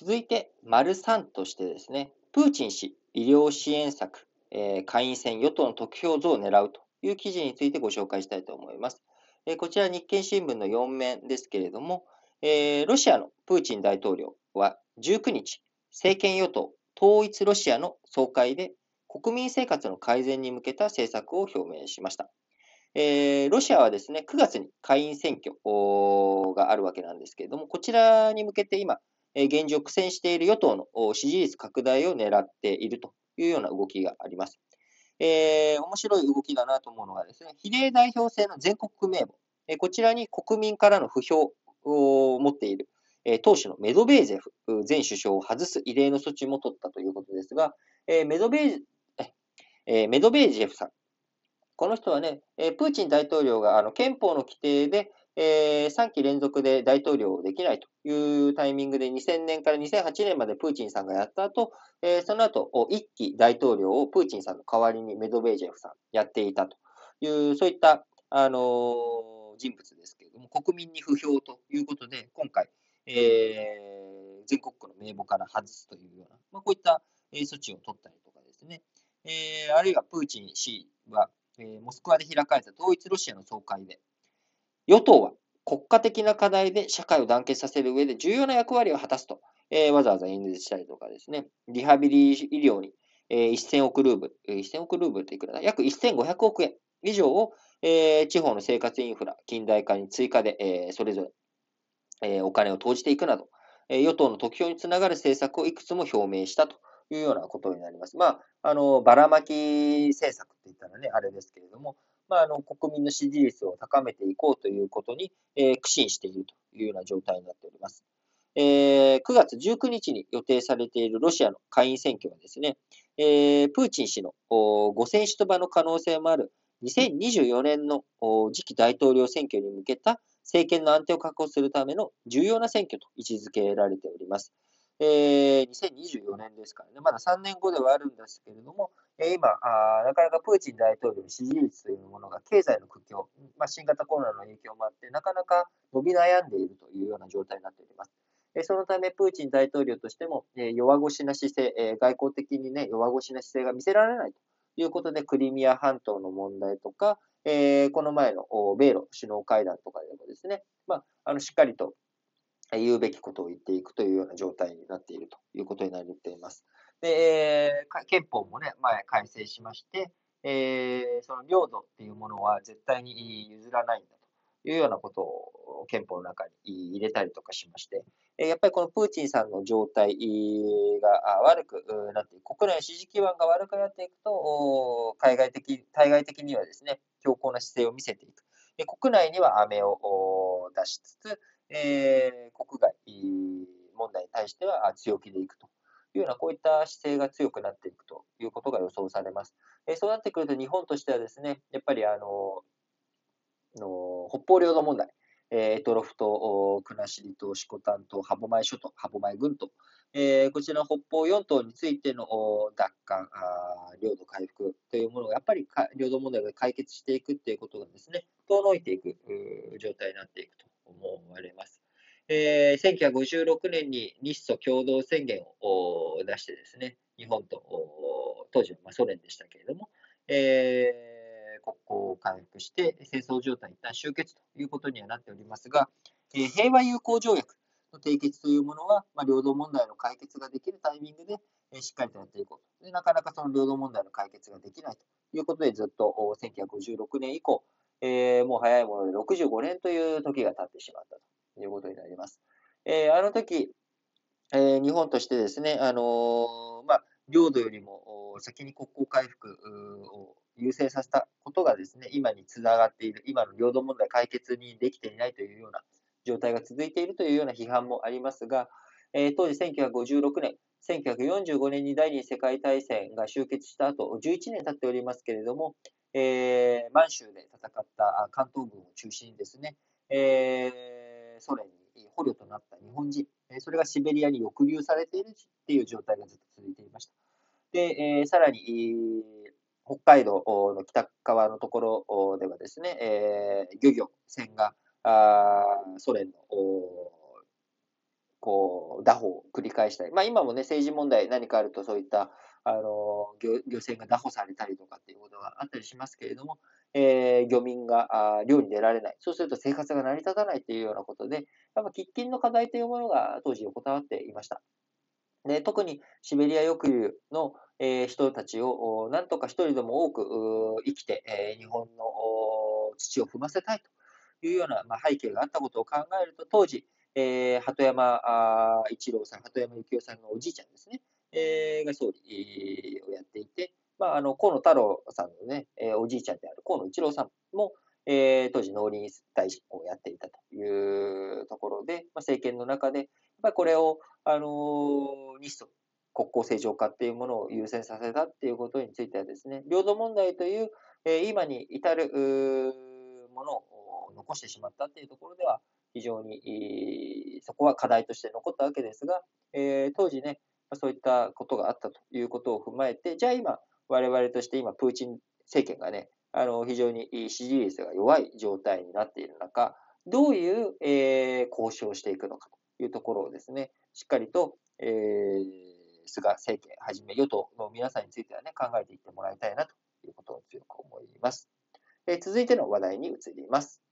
続いて、丸3としてですね、プーチン氏、医療支援策、えー、下院選与党の得票増を狙うという記事についてご紹介したいと思います。えー、こちら日経新聞の4面ですけれども、えー、ロシアのプーチン大統領は19日、政権与党、統一ロシアの総会で国民生活の改善に向けた政策を表明しました。えー、ロシアはですね、9月に下院選挙があるわけなんですけれども、こちらに向けて今、現状苦戦している与党の支持率拡大を狙っているというような動きがあります。えー、面白い動きだなと思うのがですね、比例代表制の全国名簿、えこちらに国民からの不評を持っている、え党首のメドベージェフ前首相を外す異例の措置も取ったということですが、えメドベージえメドベージェフさん、この人はね、えプーチン大統領があの憲法の規定で、えー、3期連続で大統領できないというタイミングで2000年から2008年までプーチンさんがやった後、えー、その後、1期大統領をプーチンさんの代わりにメドベージェフさんやっていたという、そういった、あのー、人物ですけれども、国民に不評ということで、今回、えー、全国区の名簿から外すというような、まあ、こういったえ措置を取ったりとかですね、えー、あるいはプーチン氏は、えー、モスクワで開かれた統一ロシアの総会で、与党は国家的な課題で社会を団結させる上で重要な役割を果たすと、えー、わざわざ演説したりとかですね、リハビリ医療に、えー、1000億ルーブル、えー、1000億ルーブルっていくらだ？約1500億円以上を、えー、地方の生活インフラ、近代化に追加で、えー、それぞれ、えー、お金を投じていくなど、えー、与党の得票につながる政策をいくつも表明したというようなことになります。まあ、あの、ばらまき政策って言ったらね、あれですけれども、まあ、あの国民の支持率を高めていこうということに、えー、苦心しているというような状態になっております。えー、9月19日に予定されているロシアの下院選挙はですね、えー、プーチン氏の5選出馬の可能性もある2024年の次期大統領選挙に向けた政権の安定を確保するための重要な選挙と位置づけられております。えー、2024年ですからね、まだ3年後ではあるんですけれども、えー、今あ、なかなかプーチン大統領の支持率というものが経済の苦境、まあ、新型コロナの影響もあって、なかなか伸び悩んでいるというような状態になっております。えー、そのため、プーチン大統領としても、えー、弱腰な姿勢、えー、外交的にね、弱腰な姿勢が見せられないということで、クリミア半島の問題とか、えー、この前の米ロ首脳会談とかでもですね、まあ、あのしっかりと言うべきことを言っていくというような状態になっているということになっています。で、憲法もね、前改正しまして、えー、その領土っていうものは絶対に譲らないんだというようなことを憲法の中に入れたりとかしまして、やっぱりこのプーチンさんの状態が悪くなって、国内の支持基盤が悪くなっていくと、海外的、対外的にはですね、強硬な姿勢を見せていく。国内には飴を出しつつ、えー、国外問題に対しては強気でいくと。いうような、こういった姿勢が強くなっていくということが予想されます。えー、そうなってくると、日本としてはですね、やっぱりあの、の北方領土問題、えー、トロフ島、国後島、色丹島、歯舞諸島、歯舞群島、えー、こちらの北方四島についての奪還あ、領土回復というものが、やっぱり領土問題が解決していくということがですね、遠のいていく状態になっていくと。思われます。えー、1956年に日ソ共同宣言を出してですね、日本と当時はまソ連でしたけれども、えー、国交を回復して戦争状態一旦終結ということにはなっておりますが、えー、平和友好条約の締結というものは、まあ、領土問題の解決ができるタイミングで、えしっかりとやっていこうとで。なかなかその領土問題の解決ができないということで、ずっと1956年以降、えー、もう早いもので65年という時が経ってしまったということになります。えー、あの時、えー、日本としてですね、あの、まあ、領土よりも先に国交回復を優先させたことがですね、今につながっている、今の領土問題解決にできていないというような状態が続いているというような批判もありますが、えー、当時1956年、1945年に第二次世界大戦が終結した後、11年経っておりますけれども、えー、満州で戦った関東軍を中心にですね、えー、ソ連に捕虜となった日本人、それがシベリアに抑留されているっていう状態がずっと続いていました。で、えー、さらに、北海道の北側のところではですね、えー、漁業船があソ連のこう、打法を繰り返したり、まあ今もね、政治問題何かあるとそういった、あの、漁漁船が拿捕されたりとかっていうことがあったりしますけれども、えー、漁民があ漁に出られない。そうすると生活が成り立たないっていうようなことで、やっぱ喫緊の課題というものが当時横たわっていました。で特にシベリア抑留の、えー、人たちをなんとか一人でも多く生きて、えー、日本の土を踏ませたいというような、まあ、背景があったことを考えると、当時、えー、鳩山一郎さん、鳩山幸夫さんのおじいちゃんですね、えー、が総理をやっていて、まあ、あの河野太郎さんのね、えー、おじいちゃんである河野一郎さんも、えー、当時農林大臣をやっていたというところで、まあ、政権の中で、やっぱこれを、あのー、日ソ国交正常化っていうものを優先させたっていうことについてはですね、領土問題という、えー、今に至るものを残してしまったっていうところでは、非常に、そこは課題として残ったわけですが、えー、当時ね、そういったことがあったということを踏まえて、じゃあ今、我々として今、プーチン政権がね、あの非常に支持率が弱い状態になっている中、どういう、えー、交渉をしていくのかというところをですね、しっかりと、えー、菅政権はじめ与党の皆さんについてはね、考えていってもらいたいなということを強く思います。えー、続いての話題に移ります。